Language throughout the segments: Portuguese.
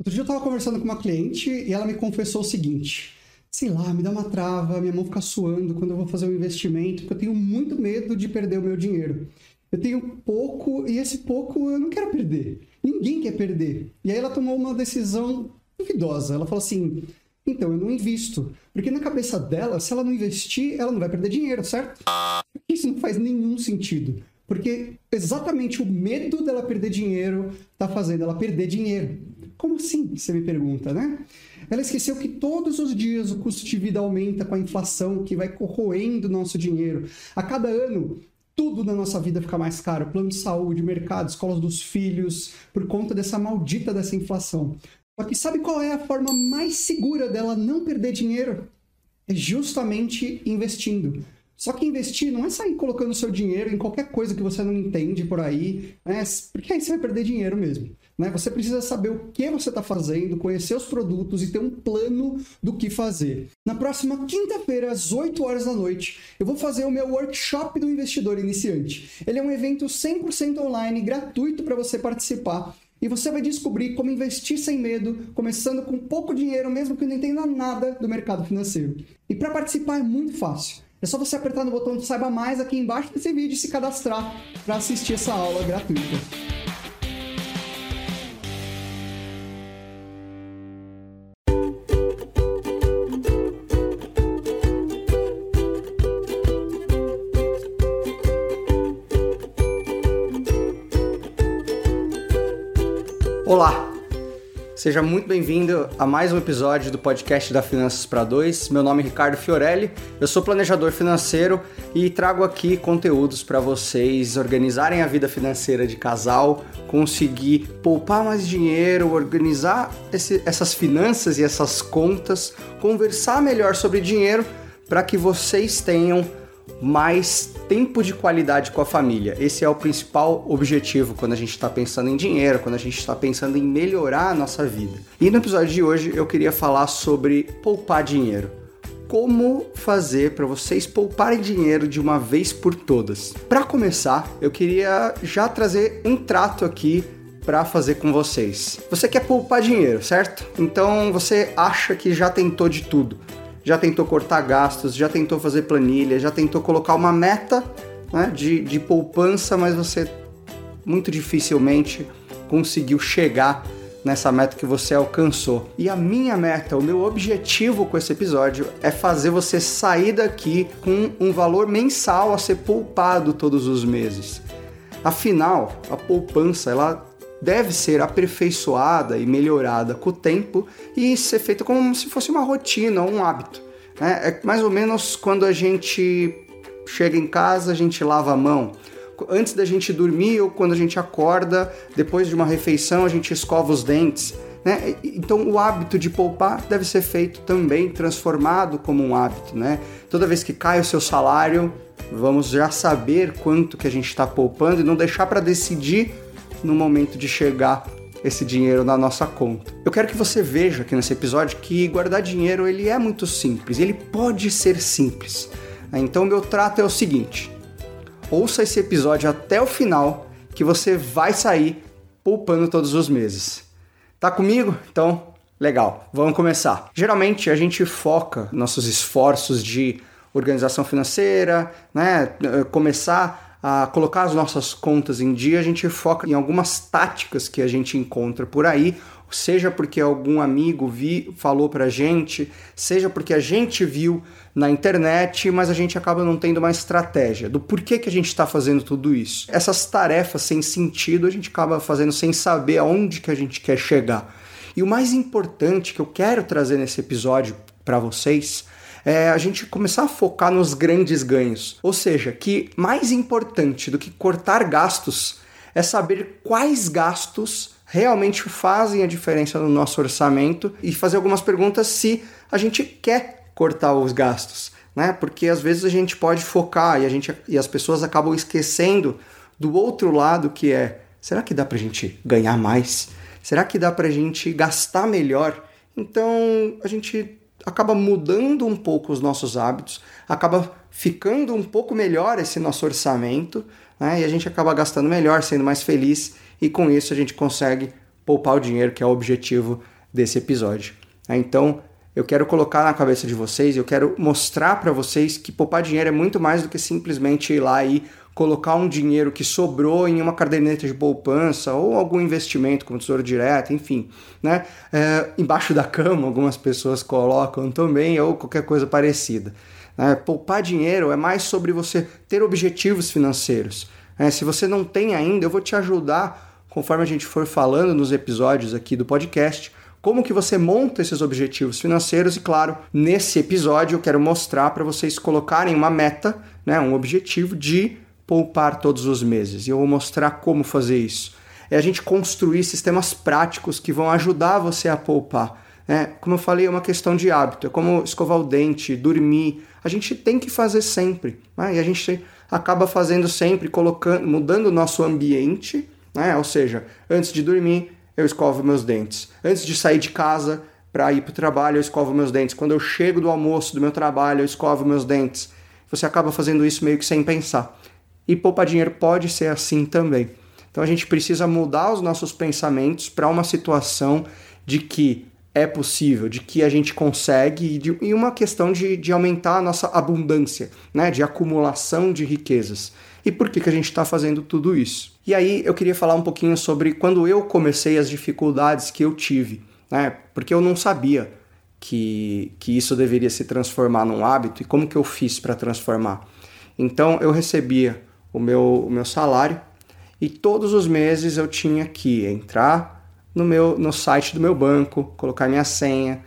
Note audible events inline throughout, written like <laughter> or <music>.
Outro dia eu estava conversando com uma cliente e ela me confessou o seguinte: sei lá, me dá uma trava, minha mão fica suando quando eu vou fazer um investimento, porque eu tenho muito medo de perder o meu dinheiro. Eu tenho pouco e esse pouco eu não quero perder. Ninguém quer perder. E aí ela tomou uma decisão duvidosa. Ela falou assim: então eu não invisto. Porque na cabeça dela, se ela não investir, ela não vai perder dinheiro, certo? Isso não faz nenhum sentido. Porque exatamente o medo dela perder dinheiro está fazendo ela perder dinheiro. Como assim? Você me pergunta, né? Ela esqueceu que todos os dias o custo de vida aumenta com a inflação que vai corroendo nosso dinheiro. A cada ano, tudo na nossa vida fica mais caro: plano de saúde, mercado, escolas dos filhos, por conta dessa maldita dessa inflação. Só que sabe qual é a forma mais segura dela não perder dinheiro? É justamente investindo. Só que investir não é sair colocando seu dinheiro em qualquer coisa que você não entende por aí, né? porque aí você vai perder dinheiro mesmo. Né? Você precisa saber o que você está fazendo, conhecer os produtos e ter um plano do que fazer. Na próxima quinta-feira, às 8 horas da noite, eu vou fazer o meu workshop do investidor iniciante. Ele é um evento 100% online, gratuito para você participar. E você vai descobrir como investir sem medo, começando com pouco dinheiro, mesmo que não entenda nada do mercado financeiro. E para participar é muito fácil. É só você apertar no botão de Saiba Mais aqui embaixo desse vídeo e se cadastrar para assistir essa aula gratuita. Olá! Seja muito bem-vindo a mais um episódio do podcast da Finanças para Dois. Meu nome é Ricardo Fiorelli, eu sou planejador financeiro e trago aqui conteúdos para vocês organizarem a vida financeira de casal, conseguir poupar mais dinheiro, organizar esse, essas finanças e essas contas, conversar melhor sobre dinheiro para que vocês tenham mais tempo de qualidade com a família. Esse é o principal objetivo quando a gente está pensando em dinheiro, quando a gente está pensando em melhorar a nossa vida. E no episódio de hoje eu queria falar sobre poupar dinheiro. Como fazer para vocês pouparem dinheiro de uma vez por todas? Para começar, eu queria já trazer um trato aqui para fazer com vocês. Você quer poupar dinheiro, certo? Então você acha que já tentou de tudo já tentou cortar gastos, já tentou fazer planilha, já tentou colocar uma meta né, de, de poupança, mas você muito dificilmente conseguiu chegar nessa meta que você alcançou. E a minha meta, o meu objetivo com esse episódio é fazer você sair daqui com um valor mensal a ser poupado todos os meses. Afinal, a poupança ela deve ser aperfeiçoada e melhorada com o tempo e ser feita como se fosse uma rotina, um hábito. Né? É mais ou menos quando a gente chega em casa, a gente lava a mão. Antes da gente dormir ou quando a gente acorda, depois de uma refeição, a gente escova os dentes. Né? Então o hábito de poupar deve ser feito também, transformado como um hábito. Né? Toda vez que cai o seu salário, vamos já saber quanto que a gente está poupando e não deixar para decidir no momento de chegar esse dinheiro na nossa conta. Eu quero que você veja aqui nesse episódio que guardar dinheiro ele é muito simples, ele pode ser simples. Então meu trato é o seguinte: ouça esse episódio até o final que você vai sair poupando todos os meses. Tá comigo? Então, legal. Vamos começar. Geralmente a gente foca nossos esforços de organização financeira, né, começar a colocar as nossas contas em dia, a gente foca em algumas táticas que a gente encontra por aí, seja porque algum amigo vi, falou pra gente, seja porque a gente viu na internet, mas a gente acaba não tendo uma estratégia do porquê que a gente está fazendo tudo isso. Essas tarefas sem sentido a gente acaba fazendo sem saber aonde que a gente quer chegar. E o mais importante que eu quero trazer nesse episódio para vocês é a gente começar a focar nos grandes ganhos. Ou seja, que mais importante do que cortar gastos é saber quais gastos realmente fazem a diferença no nosso orçamento e fazer algumas perguntas se a gente quer cortar os gastos, né? Porque às vezes a gente pode focar e a gente e as pessoas acabam esquecendo do outro lado que é, será que dá pra gente ganhar mais? Será que dá pra gente gastar melhor? Então, a gente acaba mudando um pouco os nossos hábitos, acaba ficando um pouco melhor esse nosso orçamento, né? E a gente acaba gastando melhor, sendo mais feliz, e com isso a gente consegue poupar o dinheiro, que é o objetivo desse episódio. Né? Então, eu quero colocar na cabeça de vocês, eu quero mostrar para vocês que poupar dinheiro é muito mais do que simplesmente ir lá e colocar um dinheiro que sobrou em uma caderneta de poupança ou algum investimento como tesouro direto, enfim, né? É, embaixo da cama algumas pessoas colocam também ou qualquer coisa parecida. Né? Poupar dinheiro é mais sobre você ter objetivos financeiros. Né? Se você não tem ainda, eu vou te ajudar, conforme a gente for falando nos episódios aqui do podcast, como que você monta esses objetivos financeiros e claro, nesse episódio eu quero mostrar para vocês colocarem uma meta, né, um objetivo de poupar todos os meses. E eu vou mostrar como fazer isso. É a gente construir sistemas práticos que vão ajudar você a poupar. Né? Como eu falei, é uma questão de hábito. É como escovar o dente, dormir. A gente tem que fazer sempre. Né? E a gente acaba fazendo sempre, colocando, mudando o nosso ambiente. Né? Ou seja, antes de dormir, eu escovo meus dentes. Antes de sair de casa para ir para o trabalho, eu escovo meus dentes. Quando eu chego do almoço do meu trabalho, eu escovo meus dentes. Você acaba fazendo isso meio que sem pensar. E poupar dinheiro pode ser assim também. Então a gente precisa mudar os nossos pensamentos para uma situação de que é possível, de que a gente consegue e, de, e uma questão de, de aumentar a nossa abundância, né? de acumulação de riquezas. E por que, que a gente está fazendo tudo isso? E aí eu queria falar um pouquinho sobre quando eu comecei as dificuldades que eu tive, né? porque eu não sabia que, que isso deveria se transformar num hábito e como que eu fiz para transformar. Então eu recebia o meu, o meu salário e todos os meses eu tinha que entrar no meu no site do meu banco, colocar minha senha,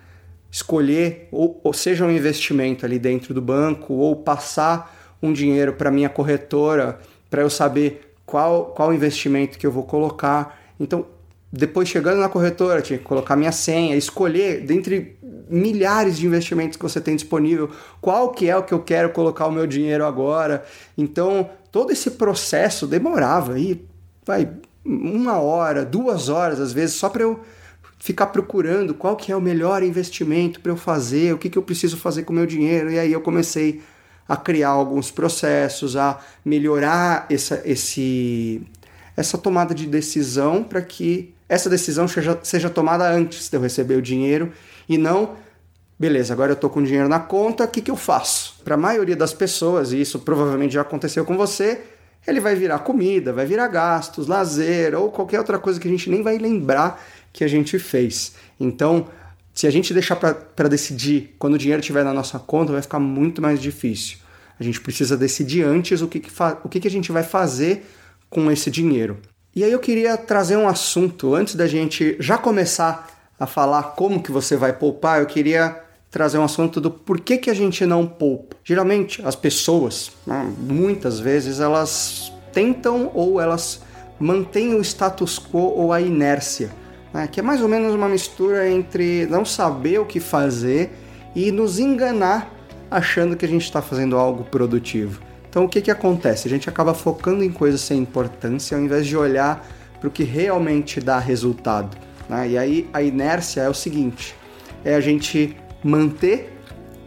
escolher ou, ou seja um investimento ali dentro do banco ou passar um dinheiro para minha corretora para eu saber qual qual investimento que eu vou colocar. Então, depois chegando na corretora, tinha que colocar minha senha, escolher dentre milhares de investimentos que você tem disponível, qual que é o que eu quero colocar o meu dinheiro agora. Então, todo esse processo demorava aí, vai uma hora, duas horas às vezes, só para eu ficar procurando qual que é o melhor investimento para eu fazer, o que, que eu preciso fazer com o meu dinheiro. E aí eu comecei a criar alguns processos, a melhorar essa, esse, essa tomada de decisão para que essa decisão seja, seja tomada antes de eu receber o dinheiro e não beleza, agora eu estou com dinheiro na conta, o que, que eu faço? Para a maioria das pessoas, e isso provavelmente já aconteceu com você, ele vai virar comida, vai virar gastos, lazer ou qualquer outra coisa que a gente nem vai lembrar que a gente fez. Então, se a gente deixar para decidir quando o dinheiro estiver na nossa conta, vai ficar muito mais difícil. A gente precisa decidir antes o que, que, o que, que a gente vai fazer com esse dinheiro. E aí eu queria trazer um assunto, antes da gente já começar a falar como que você vai poupar, eu queria trazer um assunto do porquê que a gente não poupa. Geralmente as pessoas, né, muitas vezes, elas tentam ou elas mantêm o status quo ou a inércia, né, que é mais ou menos uma mistura entre não saber o que fazer e nos enganar achando que a gente está fazendo algo produtivo. Então o que, que acontece? A gente acaba focando em coisas sem importância ao invés de olhar para o que realmente dá resultado. Né? E aí a inércia é o seguinte: é a gente manter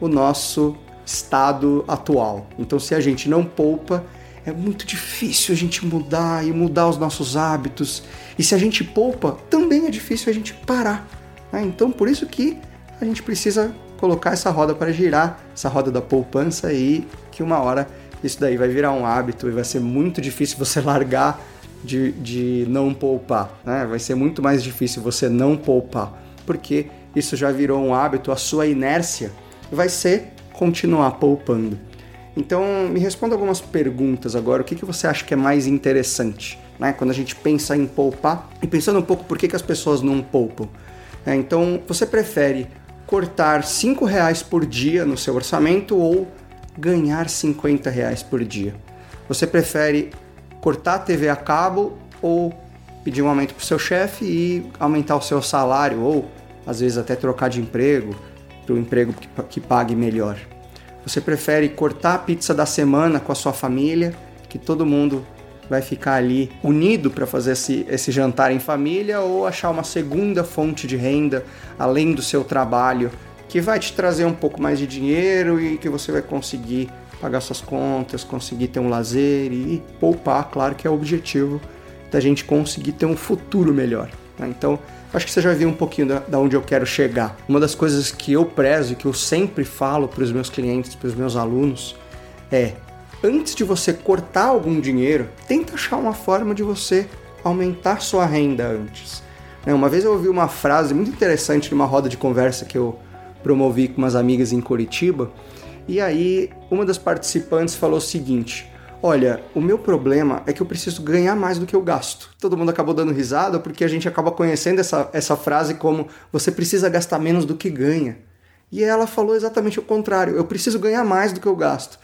o nosso estado atual. Então, se a gente não poupa, é muito difícil a gente mudar e mudar os nossos hábitos. E se a gente poupa, também é difícil a gente parar. Né? Então, por isso que a gente precisa colocar essa roda para girar, essa roda da poupança e que uma hora isso daí vai virar um hábito e vai ser muito difícil você <laughs> largar de, de não poupar. Né? Vai ser muito mais difícil você não poupar, porque isso já virou um hábito, a sua inércia vai ser continuar poupando. Então, me responda algumas perguntas agora. O que, que você acha que é mais interessante? Né? Quando a gente pensa em poupar e pensando um pouco por que, que as pessoas não poupam. É, então, você prefere cortar 5 reais por dia no seu orçamento ou ganhar 50 reais por dia? Você prefere cortar a TV a cabo ou pedir um aumento para o seu chefe e aumentar o seu salário ou às vezes até trocar de emprego para um emprego que, que pague melhor. Você prefere cortar a pizza da semana com a sua família, que todo mundo vai ficar ali unido para fazer esse, esse jantar em família, ou achar uma segunda fonte de renda além do seu trabalho, que vai te trazer um pouco mais de dinheiro e que você vai conseguir pagar suas contas, conseguir ter um lazer e poupar, claro que é o objetivo da gente conseguir ter um futuro melhor. Né? Então, acho que você já viu um pouquinho da, da, onde eu quero chegar. Uma das coisas que eu prezo e que eu sempre falo para os meus clientes, para os meus alunos, é antes de você cortar algum dinheiro, tenta achar uma forma de você aumentar sua renda antes. Né? Uma vez eu ouvi uma frase muito interessante numa roda de conversa que eu promovi com umas amigas em Curitiba, e aí uma das participantes falou o seguinte: Olha, o meu problema é que eu preciso ganhar mais do que eu gasto. Todo mundo acabou dando risada porque a gente acaba conhecendo essa, essa frase como você precisa gastar menos do que ganha. E ela falou exatamente o contrário: eu preciso ganhar mais do que eu gasto.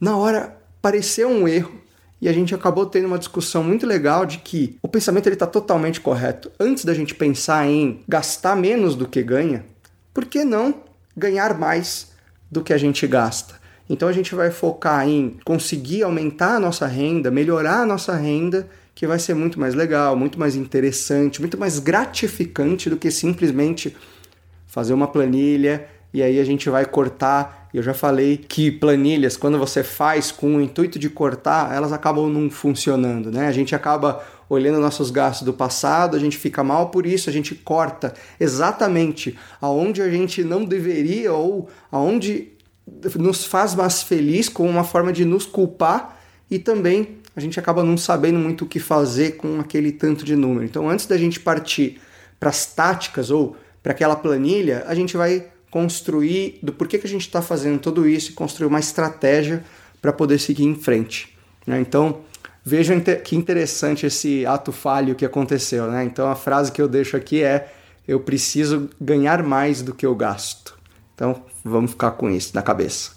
Na hora pareceu um erro e a gente acabou tendo uma discussão muito legal de que o pensamento ele está totalmente correto. Antes da gente pensar em gastar menos do que ganha, por que não ganhar mais do que a gente gasta? Então a gente vai focar em conseguir aumentar a nossa renda, melhorar a nossa renda, que vai ser muito mais legal, muito mais interessante, muito mais gratificante do que simplesmente fazer uma planilha e aí a gente vai cortar. Eu já falei que planilhas, quando você faz com o intuito de cortar, elas acabam não funcionando, né? A gente acaba olhando nossos gastos do passado, a gente fica mal por isso, a gente corta exatamente aonde a gente não deveria ou aonde nos faz mais feliz como uma forma de nos culpar e também a gente acaba não sabendo muito o que fazer com aquele tanto de número. Então, antes da gente partir para as táticas ou para aquela planilha, a gente vai construir do porquê que a gente está fazendo tudo isso e construir uma estratégia para poder seguir em frente. Né? Então, vejam que interessante esse ato falho que aconteceu. Né? Então, a frase que eu deixo aqui é: eu preciso ganhar mais do que eu gasto. Então vamos ficar com isso na cabeça.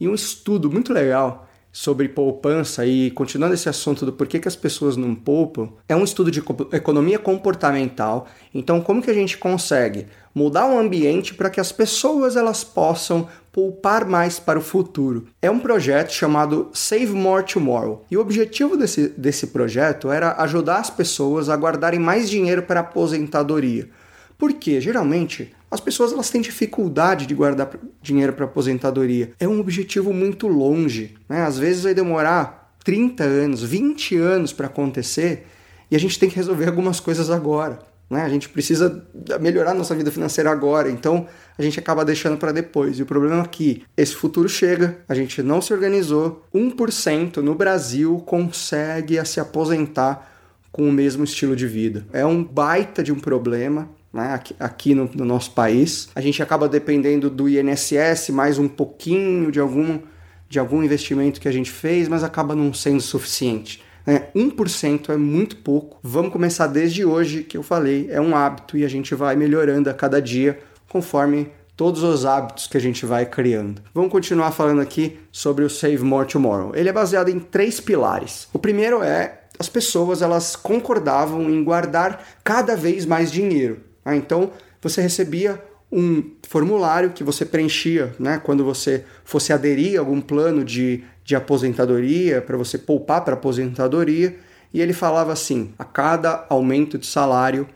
E um estudo muito legal sobre poupança e continuando esse assunto do porquê que as pessoas não poupam, é um estudo de economia comportamental. Então, como que a gente consegue mudar o ambiente para que as pessoas elas possam poupar mais para o futuro? É um projeto chamado Save More Tomorrow. E o objetivo desse, desse projeto era ajudar as pessoas a guardarem mais dinheiro para a aposentadoria. Porque geralmente as pessoas elas têm dificuldade de guardar dinheiro para aposentadoria. É um objetivo muito longe, né? Às vezes vai demorar 30 anos, 20 anos para acontecer e a gente tem que resolver algumas coisas agora. Né? A gente precisa melhorar nossa vida financeira agora, então a gente acaba deixando para depois. E o problema é que esse futuro chega, a gente não se organizou, 1% no Brasil consegue se aposentar com o mesmo estilo de vida. É um baita de um problema né, aqui, aqui no, no, nosso país. A gente acaba dependendo do INSS, mais um pouquinho de algum, de algum investimento que a gente fez, mas acaba não sendo suficiente. Né? 1% é muito pouco. Vamos começar desde hoje, que eu falei, é um hábito e a gente vai melhorando a cada dia conforme todos os hábitos que a gente vai criando. Vamos continuar falando aqui sobre o Save More Tomorrow. Ele é baseado em três pilares. O primeiro é as pessoas elas concordavam em guardar cada vez mais dinheiro. Ah, então você recebia um formulário que você preenchia né, quando você fosse aderir a algum plano de, de aposentadoria, para você poupar para aposentadoria, e ele falava assim: a cada aumento de salário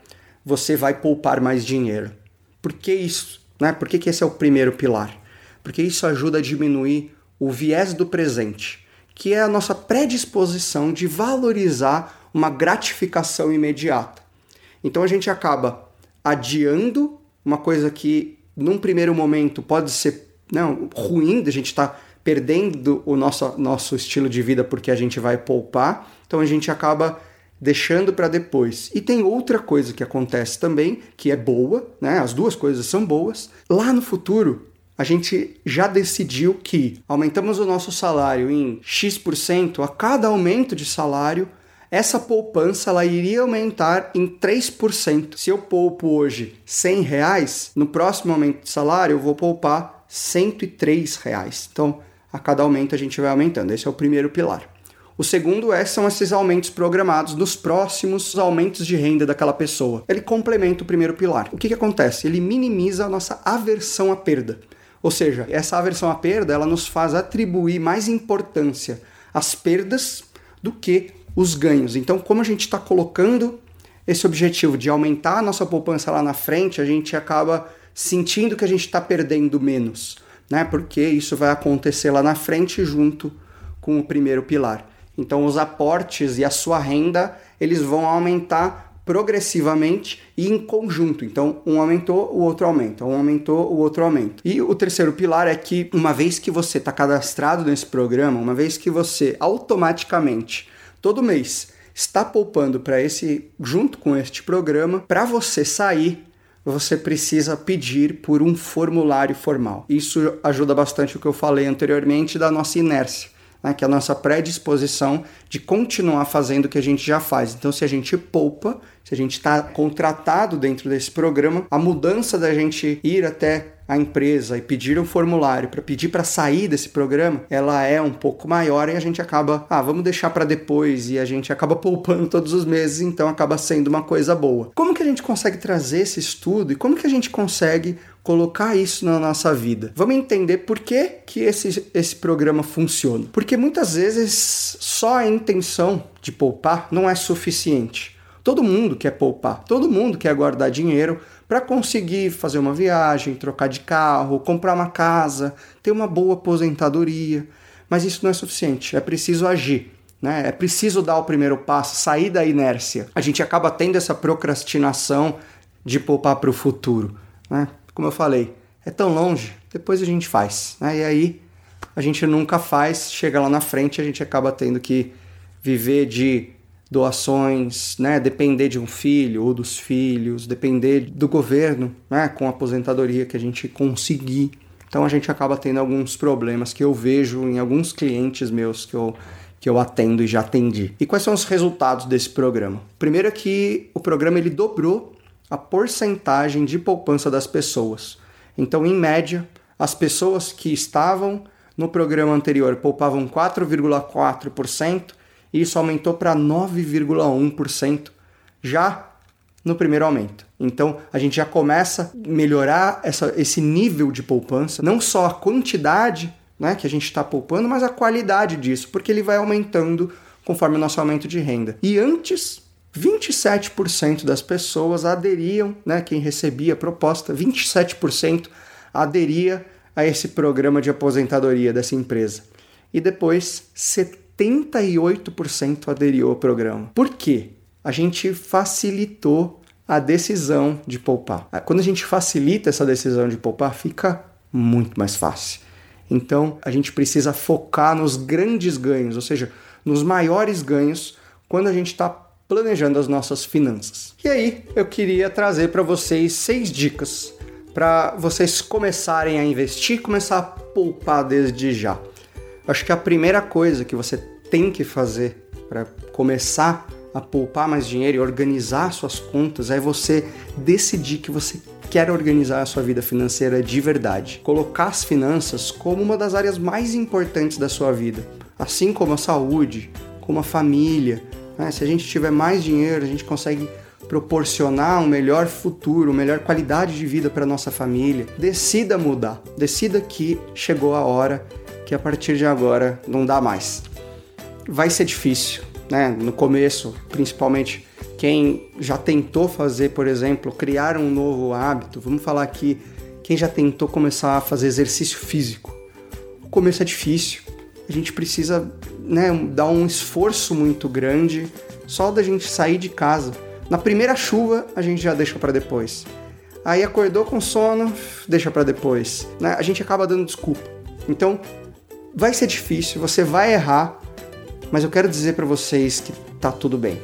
você vai poupar mais dinheiro. Por que isso? Né? Por que, que esse é o primeiro pilar? Porque isso ajuda a diminuir o viés do presente, que é a nossa predisposição de valorizar uma gratificação imediata. Então a gente acaba adiando uma coisa que num primeiro momento pode ser não, ruim, a gente está perdendo o nosso, nosso estilo de vida porque a gente vai poupar, então a gente acaba deixando para depois. E tem outra coisa que acontece também, que é boa, né? As duas coisas são boas. Lá no futuro, a gente já decidiu que aumentamos o nosso salário em X% a cada aumento de salário, essa poupança ela iria aumentar em 3%. Se eu poupo hoje 100 reais, no próximo aumento de salário eu vou poupar 103 reais. Então, a cada aumento a gente vai aumentando. Esse é o primeiro pilar. O segundo é, são esses aumentos programados nos próximos aumentos de renda daquela pessoa. Ele complementa o primeiro pilar. O que, que acontece? Ele minimiza a nossa aversão à perda. Ou seja, essa aversão à perda ela nos faz atribuir mais importância às perdas do que os ganhos. Então, como a gente está colocando esse objetivo de aumentar a nossa poupança lá na frente, a gente acaba sentindo que a gente está perdendo menos, né? Porque isso vai acontecer lá na frente junto com o primeiro pilar. Então, os aportes e a sua renda eles vão aumentar progressivamente e em conjunto. Então, um aumentou, o outro aumenta, um aumentou, o outro aumenta. E o terceiro pilar é que, uma vez que você está cadastrado nesse programa, uma vez que você automaticamente, todo mês, está poupando para esse, junto com este programa, para você sair você precisa pedir por um formulário formal. Isso ajuda bastante o que eu falei anteriormente da nossa inércia né, que é a nossa predisposição de continuar fazendo o que a gente já faz. Então, se a gente poupa, se a gente está contratado dentro desse programa, a mudança da gente ir até a empresa e pedir um formulário para pedir para sair desse programa, ela é um pouco maior e a gente acaba, ah, vamos deixar para depois e a gente acaba poupando todos os meses, então acaba sendo uma coisa boa. Como que a gente consegue trazer esse estudo e como que a gente consegue colocar isso na nossa vida. Vamos entender por que, que esse, esse programa funciona. Porque muitas vezes só a intenção de poupar não é suficiente. Todo mundo quer poupar, todo mundo quer guardar dinheiro para conseguir fazer uma viagem, trocar de carro, comprar uma casa, ter uma boa aposentadoria. Mas isso não é suficiente, é preciso agir. Né? É preciso dar o primeiro passo, sair da inércia. A gente acaba tendo essa procrastinação de poupar para o futuro. Né? como eu falei, é tão longe, depois a gente faz. Né? E aí a gente nunca faz, chega lá na frente a gente acaba tendo que viver de doações, né? depender de um filho ou dos filhos, depender do governo, né? com a aposentadoria que a gente conseguir. Então a gente acaba tendo alguns problemas que eu vejo em alguns clientes meus que eu, que eu atendo e já atendi. E quais são os resultados desse programa? Primeiro é que o programa ele dobrou a porcentagem de poupança das pessoas. Então, em média, as pessoas que estavam no programa anterior poupavam 4,4% e isso aumentou para 9,1% já no primeiro aumento. Então a gente já começa a melhorar essa, esse nível de poupança, não só a quantidade né, que a gente está poupando, mas a qualidade disso, porque ele vai aumentando conforme o nosso aumento de renda. E antes 27% das pessoas aderiam, né, quem recebia a proposta, 27% aderia a esse programa de aposentadoria dessa empresa. E depois 78% aderiu ao programa. Por quê? A gente facilitou a decisão de poupar. Quando a gente facilita essa decisão de poupar, fica muito mais fácil. Então, a gente precisa focar nos grandes ganhos, ou seja, nos maiores ganhos, quando a gente está planejando as nossas finanças. E aí, eu queria trazer para vocês seis dicas para vocês começarem a investir, começar a poupar desde já. Acho que a primeira coisa que você tem que fazer para começar a poupar mais dinheiro e organizar suas contas é você decidir que você quer organizar a sua vida financeira de verdade. Colocar as finanças como uma das áreas mais importantes da sua vida, assim como a saúde, como a família, né? Se a gente tiver mais dinheiro, a gente consegue proporcionar um melhor futuro, uma melhor qualidade de vida para nossa família. Decida mudar. Decida que chegou a hora que a partir de agora não dá mais. Vai ser difícil, né? No começo, principalmente quem já tentou fazer, por exemplo, criar um novo hábito. Vamos falar aqui quem já tentou começar a fazer exercício físico. O começo é difícil. A gente precisa né, dar um esforço muito grande só da gente sair de casa. Na primeira chuva, a gente já deixa para depois. Aí acordou com sono, deixa para depois. Né? A gente acaba dando desculpa. Então, vai ser difícil, você vai errar, mas eu quero dizer para vocês que tá tudo bem.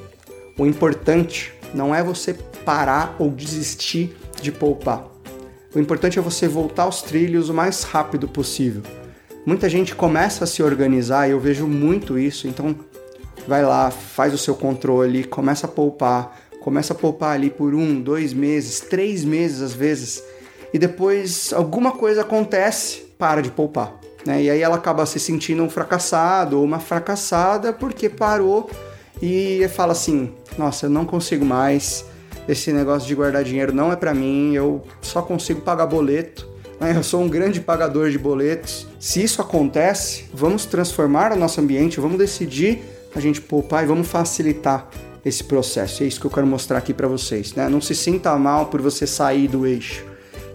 O importante não é você parar ou desistir de poupar. O importante é você voltar aos trilhos o mais rápido possível. Muita gente começa a se organizar e eu vejo muito isso, então vai lá, faz o seu controle, começa a poupar, começa a poupar ali por um, dois meses, três meses às vezes, e depois alguma coisa acontece, para de poupar. Né? E aí ela acaba se sentindo um fracassado ou uma fracassada porque parou e fala assim: Nossa, eu não consigo mais, esse negócio de guardar dinheiro não é para mim, eu só consigo pagar boleto né? eu sou um grande pagador de boletos. Se isso acontece, vamos transformar o nosso ambiente, vamos decidir a gente poupar e vamos facilitar esse processo. É isso que eu quero mostrar aqui para vocês. Né? Não se sinta mal por você sair do eixo.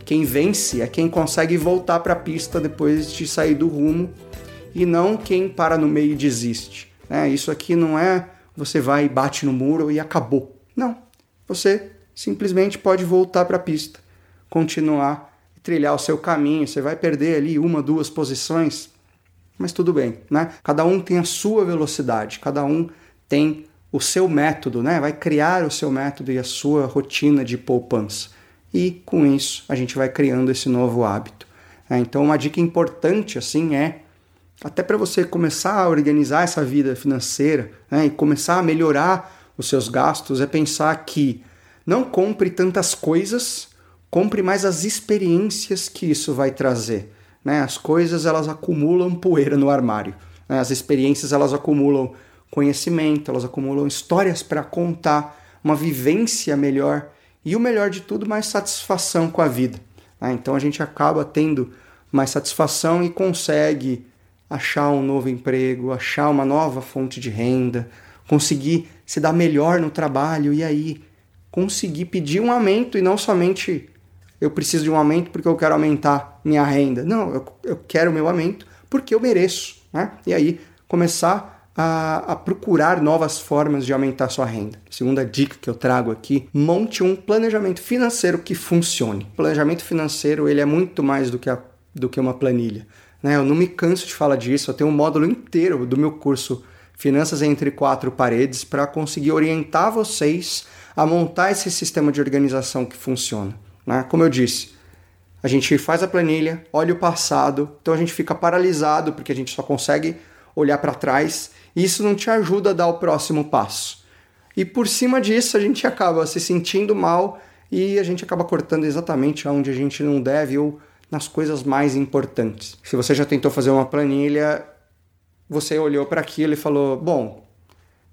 Quem vence é quem consegue voltar para a pista depois de sair do rumo e não quem para no meio e desiste. Né? Isso aqui não é você vai e bate no muro e acabou. Não. você simplesmente pode voltar para a pista, continuar trilhar o seu caminho. Você vai perder ali uma, duas posições, mas tudo bem, né? Cada um tem a sua velocidade, cada um tem o seu método, né? Vai criar o seu método e a sua rotina de poupança. E com isso a gente vai criando esse novo hábito. Né? Então uma dica importante assim é até para você começar a organizar essa vida financeira né? e começar a melhorar os seus gastos é pensar que não compre tantas coisas, compre mais as experiências que isso vai trazer. Né? As coisas elas acumulam poeira no armário. Né? As experiências elas acumulam conhecimento, elas acumulam histórias para contar, uma vivência melhor e o melhor de tudo, mais satisfação com a vida. Né? Então a gente acaba tendo mais satisfação e consegue achar um novo emprego, achar uma nova fonte de renda, conseguir se dar melhor no trabalho e aí conseguir pedir um aumento e não somente eu preciso de um aumento porque eu quero aumentar minha renda. Não, eu, eu quero o meu aumento porque eu mereço. Né? E aí começar a, a, procurar novas formas de aumentar sua renda. Segunda dica que eu trago aqui: monte um planejamento financeiro que funcione. O planejamento financeiro ele é muito mais do que, a, do que uma planilha. Né? Eu não me canso de falar disso. Eu tenho um módulo inteiro do meu curso Finanças entre Quatro Paredes para conseguir orientar vocês a montar esse sistema de organização que funciona. Né? Como eu disse, a gente faz a planilha, olha o passado, então a gente fica paralisado porque a gente só consegue olhar para trás isso não te ajuda a dar o próximo passo. E por cima disso a gente acaba se sentindo mal e a gente acaba cortando exatamente onde a gente não deve ou nas coisas mais importantes. Se você já tentou fazer uma planilha, você olhou para aquilo e falou: Bom,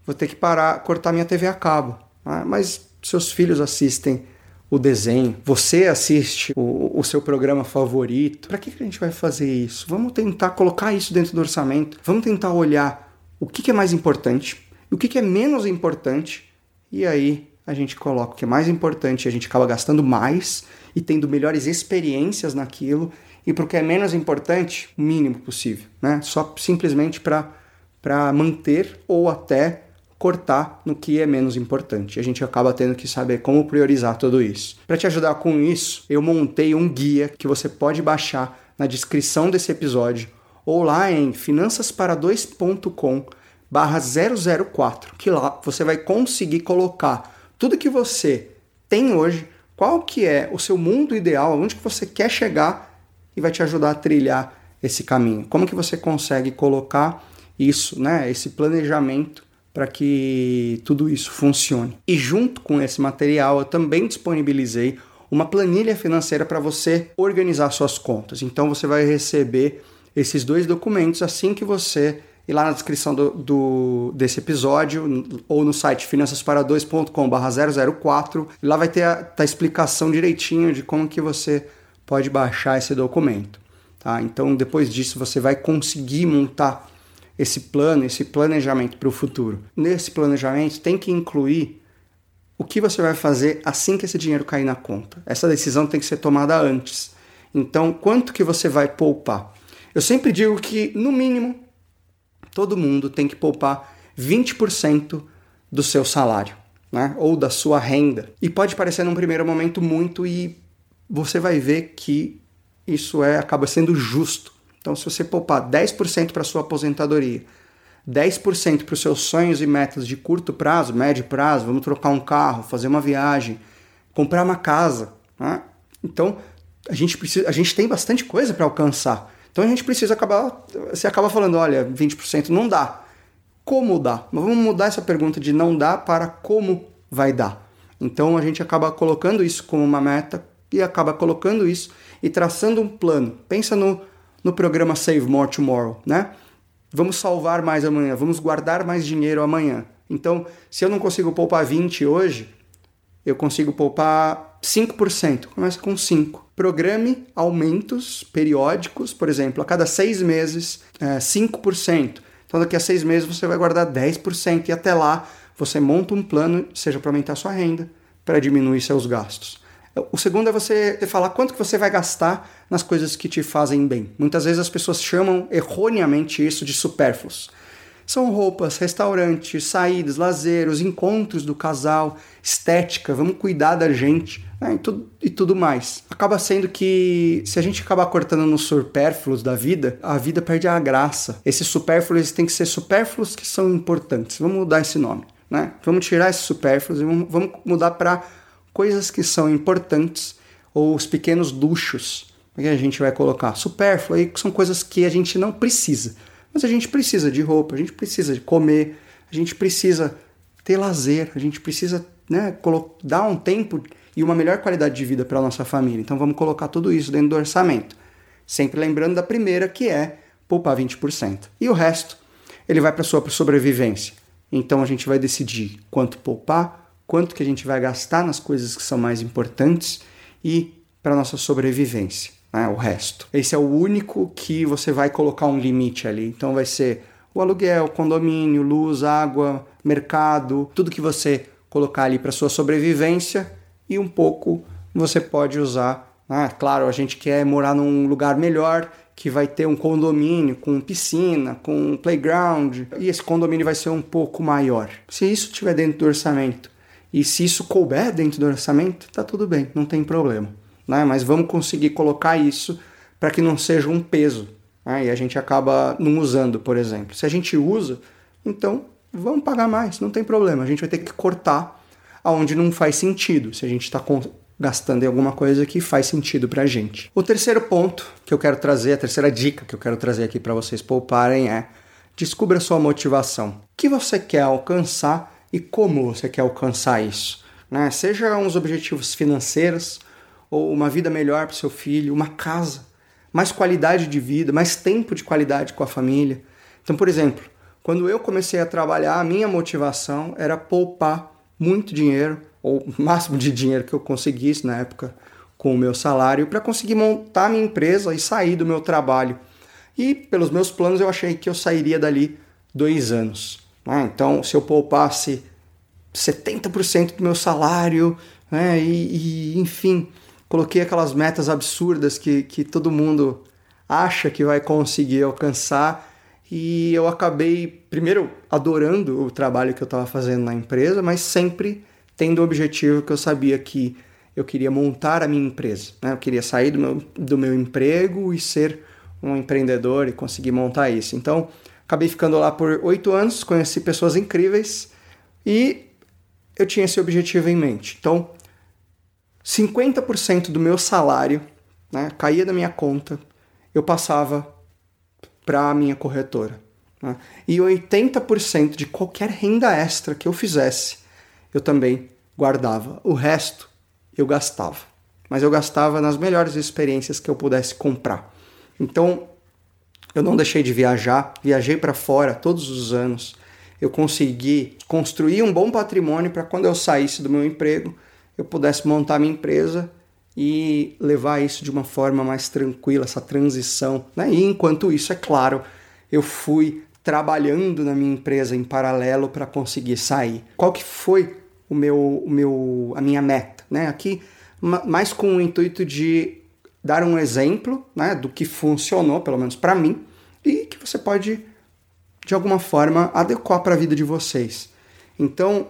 vou ter que parar, cortar minha TV a cabo. Ah, mas seus filhos assistem o desenho, você assiste o, o seu programa favorito. Para que, que a gente vai fazer isso? Vamos tentar colocar isso dentro do orçamento. Vamos tentar olhar o que, que é mais importante e o que, que é menos importante. E aí a gente coloca o que é mais importante, a gente acaba gastando mais e tendo melhores experiências naquilo. E para o que é menos importante, o mínimo possível, né? Só simplesmente para manter ou até cortar no que é menos importante. A gente acaba tendo que saber como priorizar tudo isso. Para te ajudar com isso, eu montei um guia que você pode baixar na descrição desse episódio ou lá em finançaspara2.com barra 004, que lá você vai conseguir colocar tudo que você tem hoje, qual que é o seu mundo ideal, onde que você quer chegar e vai te ajudar a trilhar esse caminho. Como que você consegue colocar isso, né, esse planejamento para que tudo isso funcione. E junto com esse material, eu também disponibilizei uma planilha financeira para você organizar suas contas. Então você vai receber esses dois documentos assim que você ir lá na descrição do, do desse episódio ou no site finançaspara2.com/004. Lá vai ter a, tá a explicação direitinho de como que você pode baixar esse documento. Tá? Então depois disso você vai conseguir montar esse plano, esse planejamento para o futuro. Nesse planejamento tem que incluir o que você vai fazer assim que esse dinheiro cair na conta. Essa decisão tem que ser tomada antes. Então, quanto que você vai poupar? Eu sempre digo que, no mínimo, todo mundo tem que poupar 20% do seu salário, né? Ou da sua renda. E pode parecer num primeiro momento muito e você vai ver que isso é acaba sendo justo então, se você poupar 10% para sua aposentadoria, 10% para os seus sonhos e metas de curto prazo, médio prazo, vamos trocar um carro, fazer uma viagem, comprar uma casa. Né? Então, a gente, precisa, a gente tem bastante coisa para alcançar. Então, a gente precisa acabar. Você acaba falando: olha, 20% não dá. Como dá? Mas vamos mudar essa pergunta de não dá para como vai dar. Então, a gente acaba colocando isso como uma meta e acaba colocando isso e traçando um plano. Pensa no no programa Save More Tomorrow, né? Vamos salvar mais amanhã, vamos guardar mais dinheiro amanhã. Então, se eu não consigo poupar 20 hoje, eu consigo poupar 5%. Começa com 5. Programe aumentos periódicos, por exemplo, a cada seis meses, é, 5%. Então, daqui a seis meses você vai guardar 10%. E até lá, você monta um plano, seja para aumentar sua renda, para diminuir seus gastos. O segundo é você falar quanto que você vai gastar nas coisas que te fazem bem. Muitas vezes as pessoas chamam erroneamente isso de supérfluos. São roupas, restaurantes, saídas, lazer, os encontros do casal, estética, vamos cuidar da gente né, e, tudo, e tudo mais. Acaba sendo que se a gente acabar cortando nos supérfluos da vida, a vida perde a graça. Esses supérfluos têm que ser supérfluos que são importantes. Vamos mudar esse nome. Né? Vamos tirar esses supérfluos e vamos, vamos mudar para coisas que são importantes ou os pequenos luxos que a gente vai colocar. Supérfluo aí são coisas que a gente não precisa. Mas a gente precisa de roupa, a gente precisa de comer, a gente precisa ter lazer, a gente precisa né, dar um tempo e uma melhor qualidade de vida para a nossa família. Então vamos colocar tudo isso dentro do orçamento. Sempre lembrando da primeira, que é poupar 20%. E o resto, ele vai para a sua sobrevivência. Então a gente vai decidir quanto poupar, quanto que a gente vai gastar nas coisas que são mais importantes e para nossa sobrevivência né, o resto. Esse é o único que você vai colocar um limite ali. Então vai ser o aluguel, condomínio, luz, água, mercado, tudo que você colocar ali para sua sobrevivência e um pouco você pode usar. Né? Claro, a gente quer morar num lugar melhor que vai ter um condomínio com piscina, com playground, e esse condomínio vai ser um pouco maior. Se isso estiver dentro do orçamento e se isso couber dentro do orçamento, tá tudo bem, não tem problema né? mas vamos conseguir colocar isso para que não seja um peso. Né? E a gente acaba não usando, por exemplo. Se a gente usa, então vamos pagar mais, não tem problema. A gente vai ter que cortar aonde não faz sentido, se a gente está gastando em alguma coisa que faz sentido para a gente. O terceiro ponto que eu quero trazer, a terceira dica que eu quero trazer aqui para vocês pouparem é descubra sua motivação. O que você quer alcançar e como você quer alcançar isso. Né? Seja uns objetivos financeiros, ou uma vida melhor para seu filho, uma casa, mais qualidade de vida, mais tempo de qualidade com a família. Então, por exemplo, quando eu comecei a trabalhar, a minha motivação era poupar muito dinheiro, ou o máximo de dinheiro que eu conseguisse na época com o meu salário, para conseguir montar minha empresa e sair do meu trabalho. E pelos meus planos eu achei que eu sairia dali dois anos. Né? Então, se eu poupasse 70% do meu salário, né? e, e enfim, coloquei aquelas metas absurdas que, que todo mundo acha que vai conseguir alcançar e eu acabei, primeiro, adorando o trabalho que eu estava fazendo na empresa, mas sempre tendo o objetivo que eu sabia que eu queria montar a minha empresa. Né? Eu queria sair do meu, do meu emprego e ser um empreendedor e conseguir montar isso. Então, acabei ficando lá por oito anos, conheci pessoas incríveis e eu tinha esse objetivo em mente. Então, 50% do meu salário né, caía da minha conta, eu passava para a minha corretora. Né? E 80% de qualquer renda extra que eu fizesse, eu também guardava. O resto eu gastava. Mas eu gastava nas melhores experiências que eu pudesse comprar. Então, eu não deixei de viajar, viajei para fora todos os anos. Eu consegui construir um bom patrimônio para quando eu saísse do meu emprego, eu pudesse montar minha empresa e levar isso de uma forma mais tranquila, essa transição. Né? E enquanto isso, é claro, eu fui trabalhando na minha empresa em paralelo para conseguir sair. Qual que foi o meu, o meu, a minha meta? Né? Aqui, mais com o intuito de dar um exemplo né, do que funcionou, pelo menos para mim, e que você pode, de alguma forma, adequar para a vida de vocês. Então,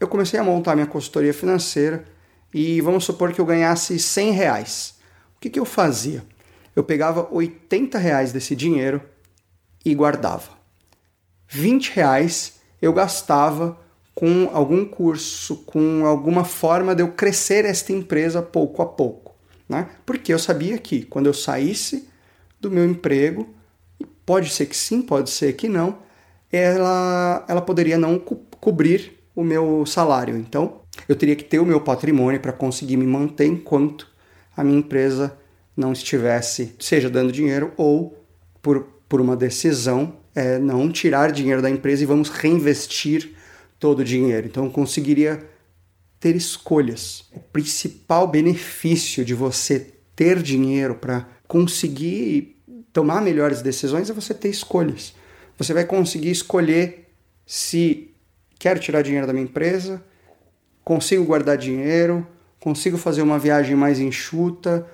eu comecei a montar minha consultoria financeira e vamos supor que eu ganhasse 100 reais. O que, que eu fazia? Eu pegava 80 reais desse dinheiro e guardava. 20 reais eu gastava com algum curso, com alguma forma de eu crescer esta empresa pouco a pouco. Né? Porque eu sabia que quando eu saísse do meu emprego, pode ser que sim, pode ser que não, ela, ela poderia não co cobrir o meu salário. Então, eu teria que ter o meu patrimônio para conseguir me manter enquanto a minha empresa não estivesse, seja dando dinheiro ou por, por uma decisão, é, não tirar dinheiro da empresa e vamos reinvestir todo o dinheiro. Então, eu conseguiria ter escolhas. O principal benefício de você ter dinheiro para conseguir tomar melhores decisões é você ter escolhas. Você vai conseguir escolher se quero tirar dinheiro da minha empresa, consigo guardar dinheiro, consigo fazer uma viagem mais enxuta,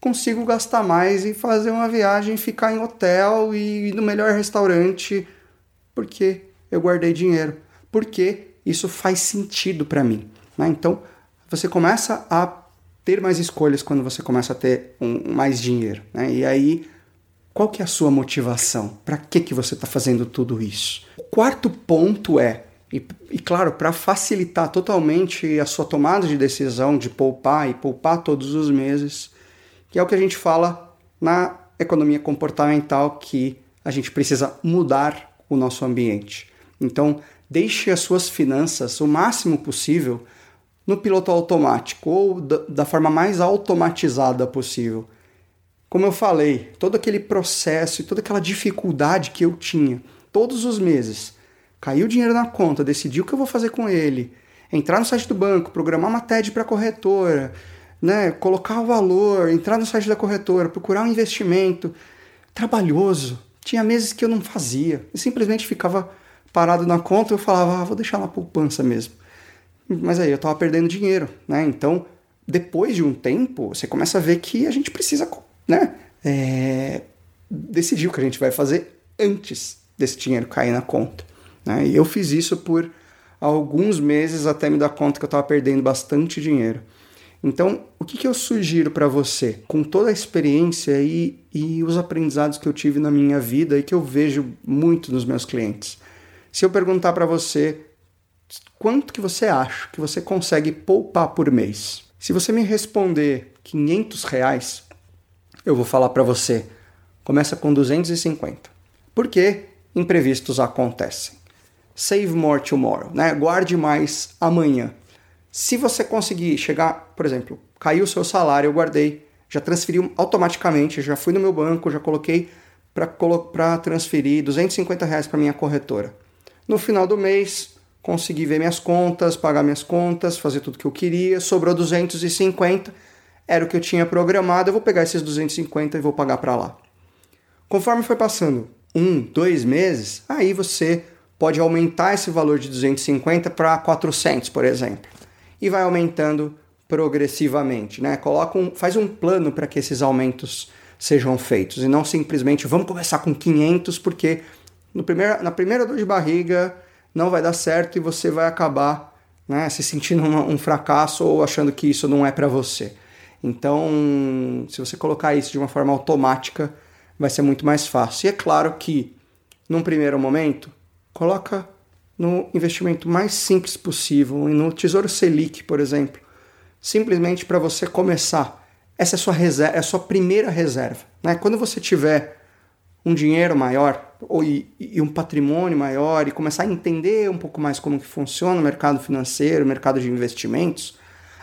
consigo gastar mais e fazer uma viagem, ficar em hotel e ir no melhor restaurante Porque eu guardei dinheiro, porque isso faz sentido para mim. Né? Então, você começa a ter mais escolhas quando você começa a ter um, mais dinheiro. Né? E aí, qual que é a sua motivação? Para que, que você está fazendo tudo isso? O quarto ponto é, e, e claro, para facilitar totalmente a sua tomada de decisão de poupar e poupar todos os meses, que é o que a gente fala na economia comportamental, que a gente precisa mudar o nosso ambiente. Então, deixe as suas finanças o máximo possível no piloto automático ou da, da forma mais automatizada possível. Como eu falei, todo aquele processo e toda aquela dificuldade que eu tinha todos os meses. Caiu o dinheiro na conta, decidi o que eu vou fazer com ele, entrar no site do banco, programar uma TED para a corretora, né, colocar o valor, entrar no site da corretora, procurar um investimento. Trabalhoso. Tinha meses que eu não fazia. e simplesmente ficava parado na conta e eu falava, ah, vou deixar na poupança mesmo. Mas aí eu estava perdendo dinheiro, né? Então, depois de um tempo, você começa a ver que a gente precisa, né? É, decidir o que a gente vai fazer antes desse dinheiro cair na conta. Né? E eu fiz isso por alguns meses até me dar conta que eu estava perdendo bastante dinheiro. Então, o que, que eu sugiro para você, com toda a experiência e, e os aprendizados que eu tive na minha vida e que eu vejo muito nos meus clientes? Se eu perguntar para você quanto que você acha que você consegue poupar por mês? Se você me responder 500 reais, eu vou falar para você, começa com 250. Porque imprevistos acontecem. Save more tomorrow, né? Guarde mais amanhã. Se você conseguir chegar, por exemplo, caiu o seu salário, eu guardei, já transferi automaticamente, já fui no meu banco, já coloquei para transferir 250 reais para minha corretora. No final do mês, consegui ver minhas contas, pagar minhas contas, fazer tudo que eu queria, sobrou 250, era o que eu tinha programado, eu vou pegar esses 250 e vou pagar para lá. Conforme foi passando um, dois meses, aí você pode aumentar esse valor de 250 para 400, por exemplo, e vai aumentando progressivamente, né? Coloca um, faz um plano para que esses aumentos sejam feitos e não simplesmente vamos começar com 500 porque no primeiro, na primeira dor de barriga não vai dar certo e você vai acabar né, se sentindo um, um fracasso ou achando que isso não é para você. Então, se você colocar isso de uma forma automática, vai ser muito mais fácil. E é claro que, num primeiro momento, coloca no investimento mais simples possível, no Tesouro Selic, por exemplo, simplesmente para você começar. Essa é a sua reserva, é a sua primeira reserva. Né? Quando você tiver um dinheiro maior ou, e, e, um patrimônio maior e começar a entender um pouco mais como que funciona o mercado financeiro, o mercado de investimentos,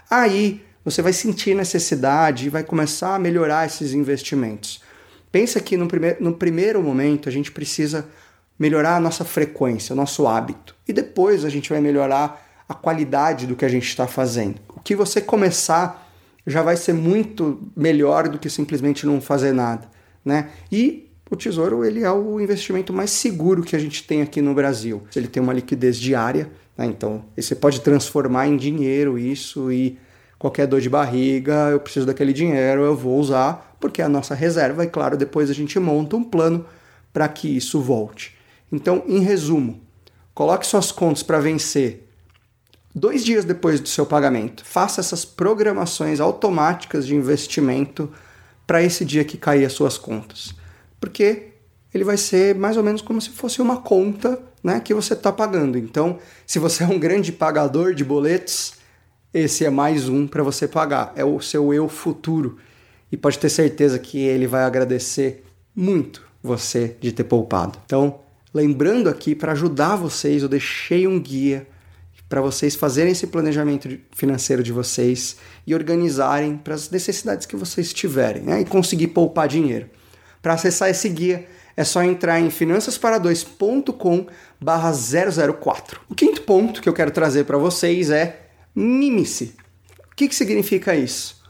aí você vai sentir necessidade e vai começar a melhorar esses investimentos. Pensa que no, prime no primeiro momento a gente precisa melhorar a nossa frequência, o nosso hábito. E depois a gente vai melhorar a qualidade do que a gente está fazendo. O que você começar já vai ser muito melhor do que simplesmente não fazer nada. Né? E o Tesouro ele é o investimento mais seguro que a gente tem aqui no Brasil. Ele tem uma liquidez diária, né? então você pode transformar em dinheiro isso e qualquer dor de barriga, eu preciso daquele dinheiro, eu vou usar, porque é a nossa reserva e claro, depois a gente monta um plano para que isso volte. Então, em resumo, coloque suas contas para vencer dois dias depois do seu pagamento. Faça essas programações automáticas de investimento para esse dia que cair as suas contas porque ele vai ser mais ou menos como se fosse uma conta né, que você está pagando. Então, se você é um grande pagador de boletos, esse é mais um para você pagar. É o seu eu futuro. E pode ter certeza que ele vai agradecer muito você de ter poupado. Então, lembrando aqui, para ajudar vocês, eu deixei um guia para vocês fazerem esse planejamento financeiro de vocês e organizarem para as necessidades que vocês tiverem né, e conseguir poupar dinheiro. Para acessar esse guia, é só entrar em finançaspara2.com/004. O quinto ponto que eu quero trazer para vocês é mime-se. O que, que significa isso?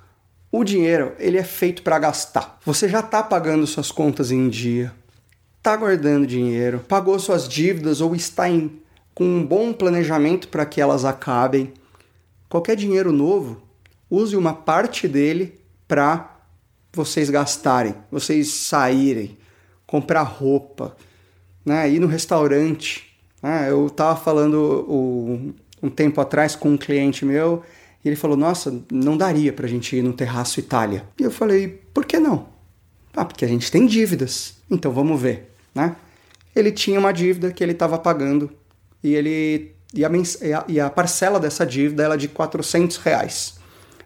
O dinheiro ele é feito para gastar. Você já está pagando suas contas em dia, está guardando dinheiro, pagou suas dívidas ou está em, com um bom planejamento para que elas acabem. Qualquer dinheiro novo, use uma parte dele para vocês gastarem, vocês saírem, comprar roupa, né? ir no restaurante. Né? Eu estava falando o, um tempo atrás com um cliente meu e ele falou: Nossa, não daria para a gente ir no Terraço Itália. E eu falei: Por que não? Ah, porque a gente tem dívidas. Então vamos ver, né? Ele tinha uma dívida que ele estava pagando e ele e a, e a, parcela dessa dívida era de 400 reais.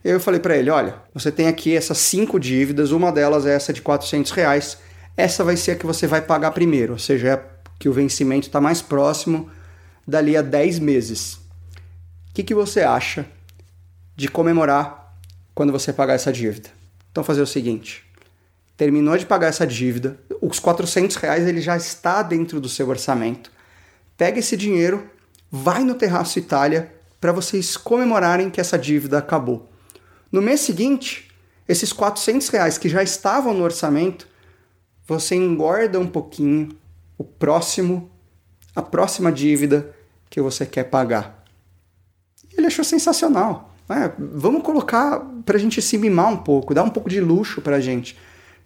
Eu falei para ele, olha, você tem aqui essas cinco dívidas, uma delas é essa de 400 reais, essa vai ser a que você vai pagar primeiro, ou seja, é que o vencimento está mais próximo dali a 10 meses. O que, que você acha de comemorar quando você pagar essa dívida? Então fazer o seguinte, terminou de pagar essa dívida, os 400 reais ele já está dentro do seu orçamento, pega esse dinheiro, vai no Terraço Itália para vocês comemorarem que essa dívida acabou. No mês seguinte, esses 400 reais que já estavam no orçamento, você engorda um pouquinho o próximo, a próxima dívida que você quer pagar. Ele achou sensacional. Né? Vamos colocar para a gente se mimar um pouco, dar um pouco de luxo para a gente.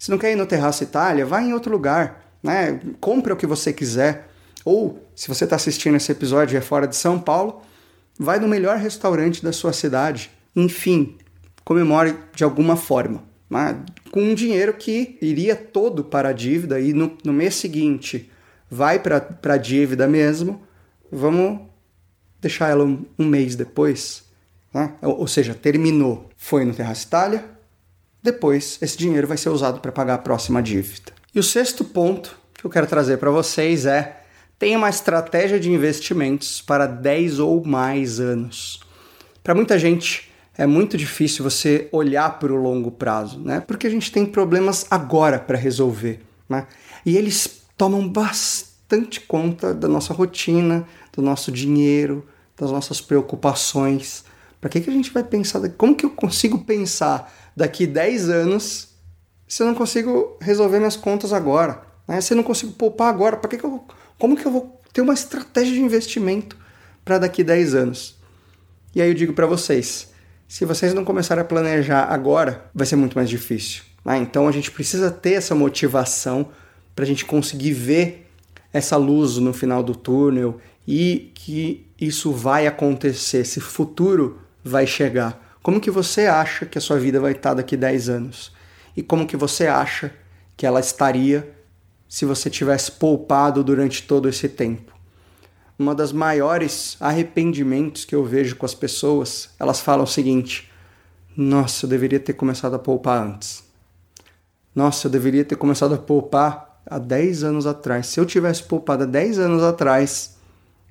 Se não quer ir no Terraço Itália, vai em outro lugar. Né? Compre o que você quiser. Ou, se você está assistindo esse episódio e é fora de São Paulo, vai no melhor restaurante da sua cidade. Enfim, comemore de alguma forma. Né? Com um dinheiro que iria todo para a dívida e no, no mês seguinte vai para a dívida mesmo, vamos deixar ela um, um mês depois. Né? Ou, ou, seja, terminou, foi no Terraço Itália, depois esse dinheiro vai ser usado para pagar a próxima dívida. E o sexto ponto que eu quero trazer para vocês é tenha uma estratégia de investimentos para 10 ou mais anos. Para muita gente, é muito difícil você olhar para o longo prazo, né? Porque a gente tem problemas agora para resolver, né? E eles tomam bastante conta da nossa rotina, do nosso dinheiro, das nossas preocupações. Para que, que a gente vai pensar? Como que eu consigo pensar daqui 10 anos se eu não consigo resolver minhas contas agora? Né? Se eu não consigo poupar agora, para que, que eu, como que eu vou ter uma estratégia de investimento para daqui 10 anos? E aí eu digo para vocês, se vocês não começarem a planejar agora, vai ser muito mais difícil. Né? Então a gente precisa ter essa motivação para a gente conseguir ver essa luz no final do túnel e que isso vai acontecer, esse futuro vai chegar. Como que você acha que a sua vida vai estar daqui 10 anos? E como que você acha que ela estaria se você tivesse poupado durante todo esse tempo? uma das maiores arrependimentos que eu vejo com as pessoas, elas falam o seguinte: Nossa, eu deveria ter começado a poupar antes. Nossa, eu deveria ter começado a poupar há 10 anos atrás. Se eu tivesse poupado há 10 anos atrás,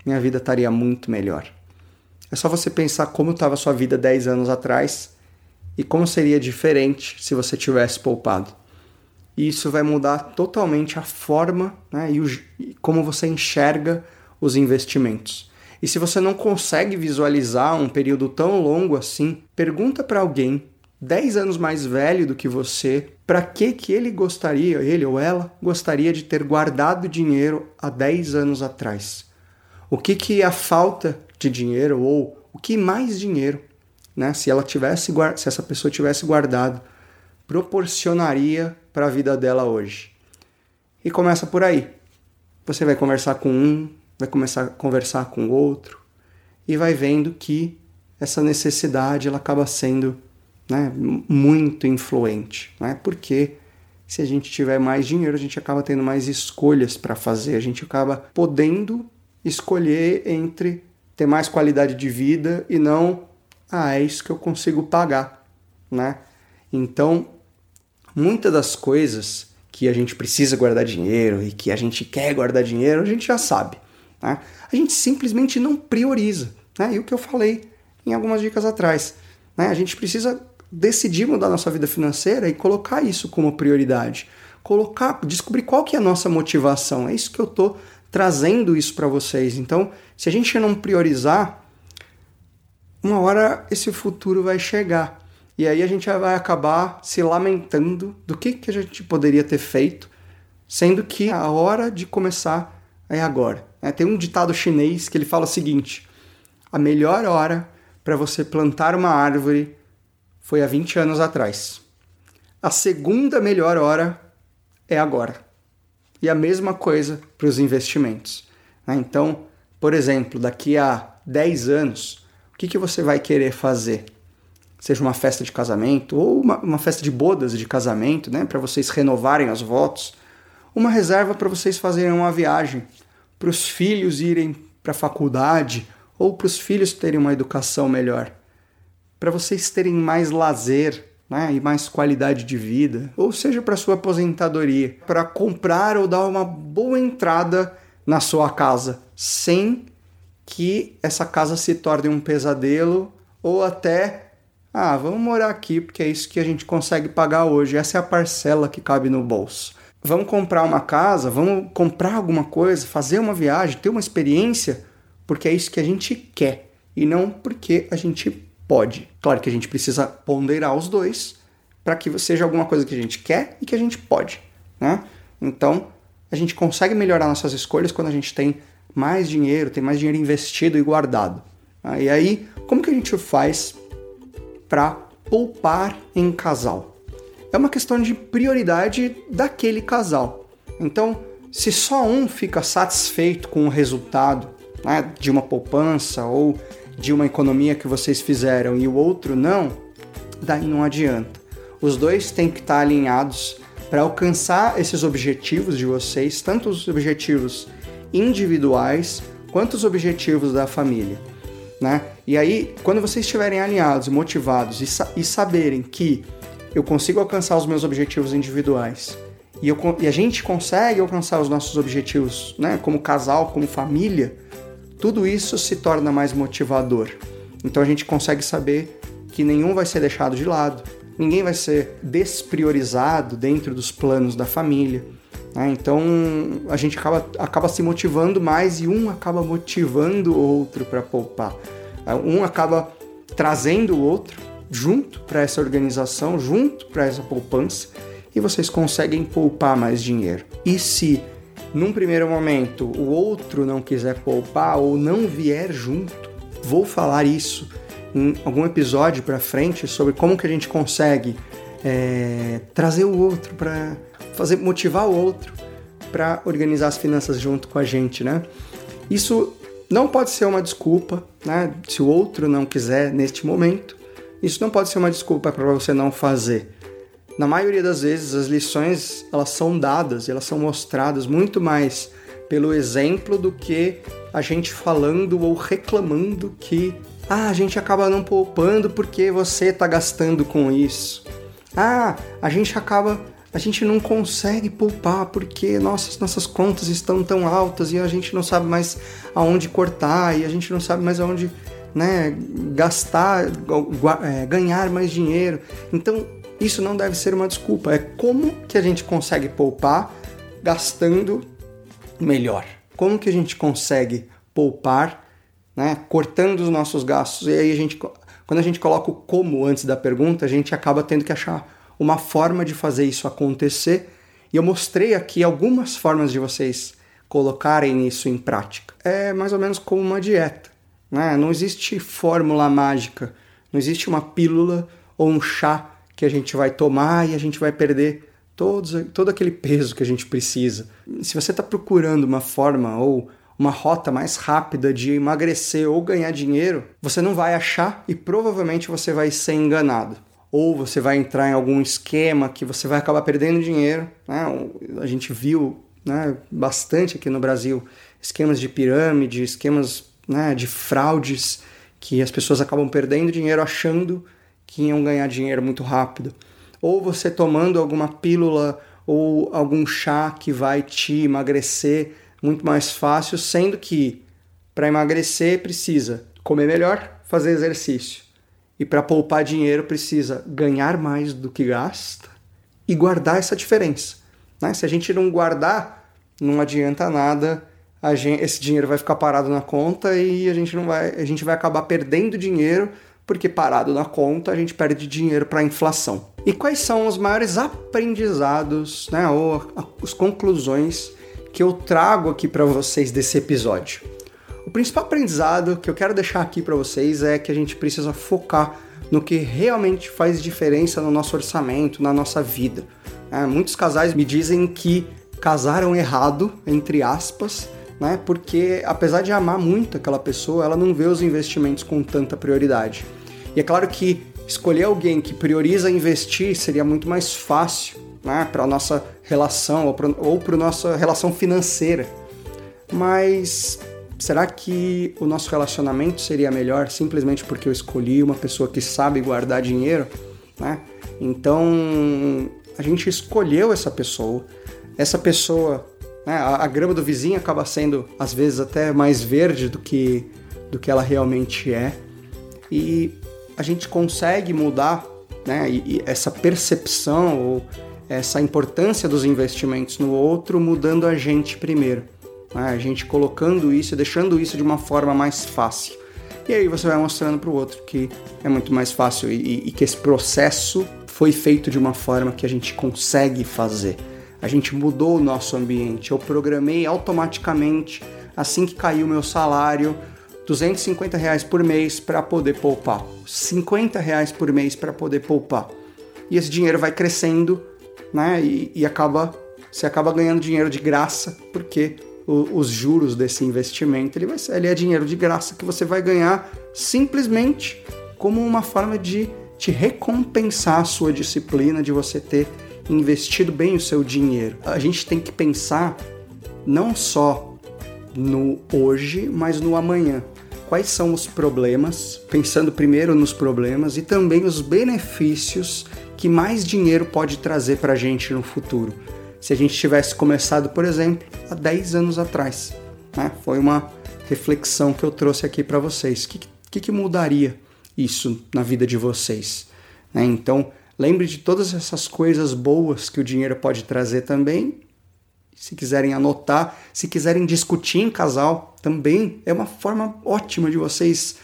minha vida estaria muito melhor. É só você pensar como estava sua vida 10 anos atrás e como seria diferente se você tivesse poupado. E isso vai mudar totalmente a forma né, e, o, e como você enxerga os investimentos. E se você não consegue visualizar um período tão longo assim, pergunta para alguém 10 anos mais velho do que você, para que que ele gostaria, ele ou ela, gostaria de ter guardado dinheiro há 10 anos atrás. O que que a falta de dinheiro ou o que mais dinheiro, né, se ela tivesse se essa pessoa tivesse guardado, proporcionaria para a vida dela hoje. E começa por aí. Você vai conversar com um, vai começar a conversar com outro e vai vendo que essa necessidade ela acaba sendo né, muito influente, né? porque se a gente tiver mais dinheiro, a gente acaba tendo mais escolhas para fazer, a gente acaba podendo escolher entre ter mais qualidade de vida e não, ah, é isso que eu consigo pagar, né? Então, muitas das coisas que a gente precisa guardar dinheiro e que a gente quer guardar dinheiro, a gente já sabe. Né? A gente simplesmente não prioriza. Né? E o que eu falei em algumas dicas atrás. Né? A gente precisa decidir mudar nossa vida financeira e colocar isso como prioridade. Colocar, descobrir qual que é a nossa motivação. É isso que eu estou trazendo isso para vocês. Então, se a gente não priorizar, uma hora esse futuro vai chegar. E aí a gente vai acabar se lamentando do que, que a gente poderia ter feito, sendo que a hora de começar é agora. É, tem um ditado chinês que ele fala o seguinte: a melhor hora para você plantar uma árvore foi há 20 anos atrás. A segunda melhor hora é agora. E a mesma coisa para os investimentos. Né? Então, por exemplo, daqui a 10 anos, o que, que você vai querer fazer? Seja uma festa de casamento ou uma, uma festa de bodas de casamento, né? para vocês renovarem os votos. Uma reserva para vocês fazerem uma viagem, para os filhos irem para a faculdade ou para os filhos terem uma educação melhor, para vocês terem mais lazer né, e mais qualidade de vida, ou seja, para sua aposentadoria, para comprar ou dar uma boa entrada na sua casa, sem que essa casa se torne um pesadelo ou até ah, vamos morar aqui porque é isso que a gente consegue pagar hoje, essa é a parcela que cabe no bolso. Vamos comprar uma casa, vamos comprar alguma coisa, fazer uma viagem, ter uma experiência, porque é isso que a gente quer e não porque a gente pode. Claro que a gente precisa ponderar os dois para que seja alguma coisa que a gente quer e que a gente pode, né? Então, a gente consegue melhorar nossas escolhas quando a gente tem mais dinheiro, tem mais dinheiro investido e guardado. Ah, e aí, como que a gente faz para poupar em casal? É uma questão de prioridade daquele casal. Então, se só um fica satisfeito com o resultado né, de uma poupança ou de uma economia que vocês fizeram e o outro não, daí não adianta. Os dois têm que estar alinhados para alcançar esses objetivos de vocês, tanto os objetivos individuais quanto os objetivos da família. Né? E aí, quando vocês estiverem alinhados, motivados e, sa e saberem que eu consigo alcançar os meus objetivos individuais e, eu, e, a gente consegue alcançar os nossos objetivos, né, como casal, como família, tudo isso se torna mais motivador. Então a gente consegue saber que nenhum vai ser deixado de lado, ninguém vai ser despriorizado dentro dos planos da família. Né? Então a gente acaba, acaba se motivando mais e um acaba motivando o outro para poupar. Um acaba trazendo o outro junto para essa organização, junto para essa poupança e vocês conseguem poupar mais dinheiro. E se num primeiro momento o outro não quiser poupar ou não vier junto, vou falar isso em algum episódio para frente sobre como que a gente consegue é, trazer o outro para fazer motivar o outro para organizar as finanças junto com a gente, né? Isso não pode ser uma desculpa, né? Se o outro não quiser neste momento, isso não pode ser uma desculpa para você não fazer. Na maioria das vezes, as lições elas são dadas, elas são mostradas muito mais pelo exemplo do que a gente falando ou reclamando que ah, a gente acaba não poupando porque você está gastando com isso. Ah, a gente acaba. A gente não consegue poupar porque nossas, nossas contas estão tão altas e a gente não sabe mais aonde cortar e a gente não sabe mais aonde né, gastar, é, ganhar mais dinheiro. Então, isso não deve ser uma desculpa. É como que a gente consegue poupar gastando melhor. Como que a gente consegue poupar né, cortando os nossos gastos. E aí a gente, quando a gente coloca o como antes da pergunta, a gente acaba tendo que achar uma forma de fazer isso acontecer. E eu mostrei aqui algumas formas de vocês colocarem isso em prática. É mais ou menos como uma dieta. Né? Não existe fórmula mágica, não existe uma pílula ou um chá que a gente vai tomar e a gente vai perder todos, todo aquele peso que a gente precisa. Se você está procurando uma forma ou uma rota mais rápida de emagrecer ou ganhar dinheiro, você não vai achar e provavelmente você vai ser enganado. Ou você vai entrar em algum esquema que você vai acabar perdendo dinheiro. Né? A gente viu né, bastante aqui no Brasil esquemas de pirâmide, esquemas né, de fraudes que as pessoas acabam perdendo dinheiro achando que iam ganhar dinheiro muito rápido. Ou você tomando alguma pílula ou algum chá que vai te emagrecer muito mais fácil, sendo que para emagrecer precisa comer melhor, fazer exercício. E para poupar dinheiro precisa ganhar mais do que gasta e guardar essa diferença. Né? Se a gente não guardar, não adianta nada, gente, esse dinheiro vai ficar parado na conta e a gente não vai, a gente vai acabar perdendo dinheiro porque parado na conta a gente perde dinheiro para a inflação. E quais são os maiores aprendizados, né, ou as conclusões que eu trago aqui para vocês desse episódio. Principal aprendizado que eu quero deixar aqui para vocês é que a gente precisa focar no que realmente faz diferença no nosso orçamento, na nossa vida. É, muitos casais me dizem que casaram errado, entre aspas, né? Porque apesar de amar muito aquela pessoa, ela não vê os investimentos com tanta prioridade. E é claro que escolher alguém que prioriza investir seria muito mais fácil, né? Para nossa relação ou para nossa relação financeira. Mas será que o nosso relacionamento seria melhor simplesmente porque eu escolhi uma pessoa que sabe guardar dinheiro, né? Então a gente escolheu essa pessoa essa pessoa, né, a, a, grama do vizinho acaba sendo às vezes até mais verde do que, do que ela realmente é. E a gente consegue mudar né, e, e essa percepção ou essa importância dos investimentos no outro mudando a gente primeiro. Né, a gente colocando isso, deixando isso de uma forma mais fácil. E aí você vai mostrando para o outro que é muito mais fácil e, e que esse processo foi feito de uma forma que a gente consegue fazer a gente mudou o nosso ambiente. Eu programei automaticamente, assim que caiu meu salário, 250 reais por mês para poder poupar, 50 reais por mês para poder poupar. E esse dinheiro vai crescendo, né? E, e acaba, você acaba ganhando dinheiro de graça, porque o, os juros desse investimento ele, vai ele é dinheiro de graça que você vai ganhar simplesmente como uma forma de te recompensar a sua disciplina, de você ter investido bem o seu dinheiro. A gente tem que pensar não só no hoje, mas no amanhã. Quais são os problemas? Pensando primeiro nos problemas e também os benefícios que mais dinheiro pode trazer para a gente no futuro. Se a gente tivesse começado, por exemplo, há 10 anos atrás. Né? Foi uma reflexão que eu trouxe aqui para vocês. O que, que, que, mudaria isso na vida de vocês? Né? Então, Lembre de todas essas coisas boas que o dinheiro pode trazer também. Se quiserem anotar, se quiserem discutir em casal, também é uma forma ótima de vocês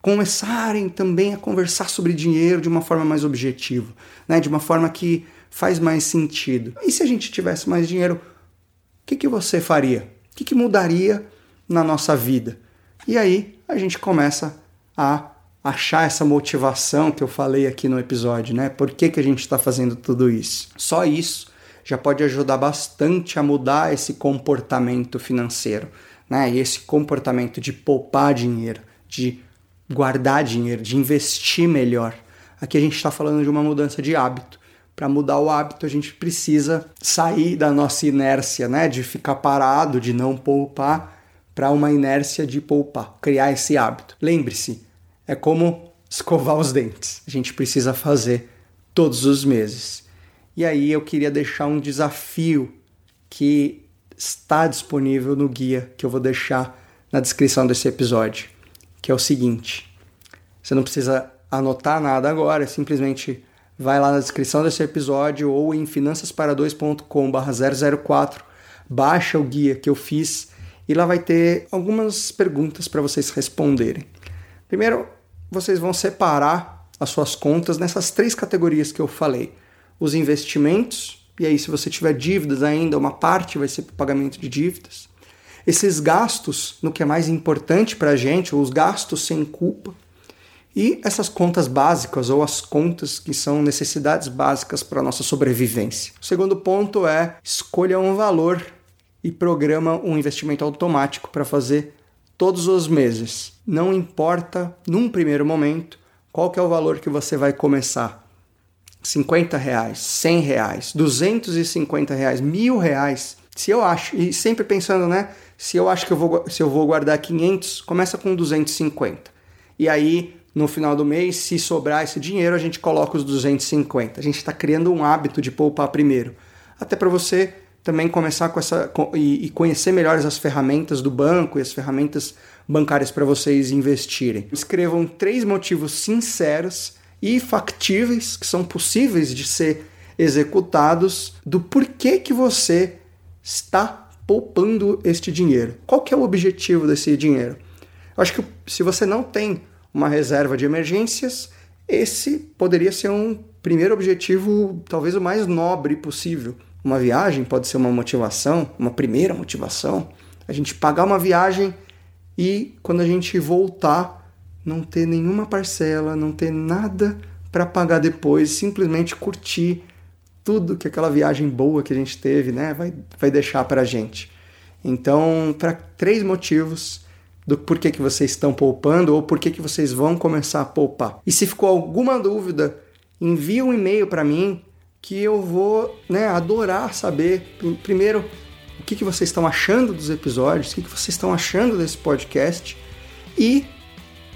começarem também a conversar sobre dinheiro de uma forma mais objetiva, né? de uma forma que faz mais sentido. E se a gente tivesse mais dinheiro, o que, que você faria? O que, que mudaria na nossa vida? E aí a gente começa a achar essa motivação que eu falei aqui no episódio, né? Por que, que a gente está fazendo tudo isso? Só isso já pode ajudar bastante a mudar esse comportamento financeiro, né? E esse comportamento de poupar dinheiro, de guardar dinheiro, de investir melhor. Aqui a gente está falando de uma mudança de hábito. Para mudar o hábito, a gente precisa sair da nossa inércia, né? De ficar parado, de não poupar, para uma inércia de poupar, criar esse hábito. Lembre-se, é como escovar os dentes. A gente precisa fazer todos os meses. E aí eu queria deixar um desafio que está disponível no guia que eu vou deixar na descrição desse episódio, que é o seguinte: você não precisa anotar nada agora, simplesmente vai lá na descrição desse episódio ou em finançaspara2.com/004, baixa o guia que eu fiz e lá vai ter algumas perguntas para vocês responderem. Primeiro, vocês vão separar as suas contas nessas três categorias que eu falei: os investimentos, e aí, se você tiver dívidas ainda, uma parte vai ser para pagamento de dívidas. Esses gastos, no que é mais importante para a gente, os gastos sem culpa. E essas contas básicas, ou as contas que são necessidades básicas para a nossa sobrevivência. O segundo ponto é escolha um valor e programa um investimento automático para fazer todos os meses. Não importa, num primeiro momento, qual que é o valor que você vai começar. 50 reais, 100 reais, 250 reais, mil reais. Se eu acho, e sempre pensando, né? Se eu acho que eu vou, se eu vou guardar 500, começa com 250. E aí, no final do mês, se sobrar esse dinheiro, a gente coloca os 250. A gente está criando um hábito de poupar primeiro. Até para você também começar com essa e, conhecer melhor as ferramentas do banco e as ferramentas bancárias para vocês investirem. Escrevam três motivos sinceros e factíveis que são possíveis de ser executados do porquê que você está poupando este dinheiro. Qual que é o objetivo desse dinheiro? Eu acho que se você não tem uma reserva de emergências, esse poderia ser um primeiro objetivo, talvez o mais nobre possível, uma viagem pode ser uma motivação, uma primeira motivação. A gente pagar uma viagem e quando a gente voltar, não ter nenhuma parcela, não ter nada para pagar depois, simplesmente curtir tudo que aquela viagem boa que a gente teve, né, vai, vai deixar para a gente. Então, para três motivos do porquê que vocês estão poupando ou porquê que vocês vão começar a poupar. E se ficou alguma dúvida, envie um e-mail para mim que eu vou né, adorar saber, primeiro, o que, que vocês estão achando dos episódios, o que, que vocês estão achando desse podcast e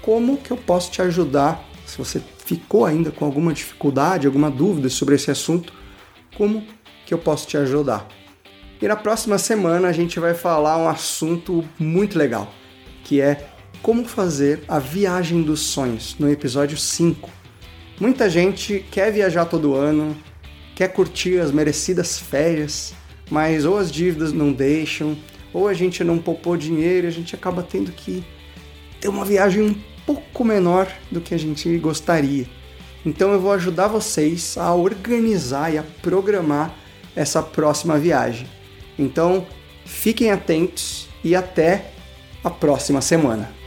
como que eu posso te ajudar se você ficou ainda com alguma dificuldade, alguma dúvida sobre esse assunto, como que eu posso te ajudar. E na próxima semana a gente vai falar um assunto muito legal, que é como fazer a viagem dos sonhos, no episódio 5. Muita gente quer viajar todo ano, quer curtir as merecidas férias, mas ou as dívidas não deixam, ou a gente não poupou dinheiro e a gente acaba tendo que ter uma viagem um pouco menor do que a gente gostaria. Então eu vou ajudar vocês a organizar e a programar essa próxima viagem. Então fiquem atentos e até a próxima semana.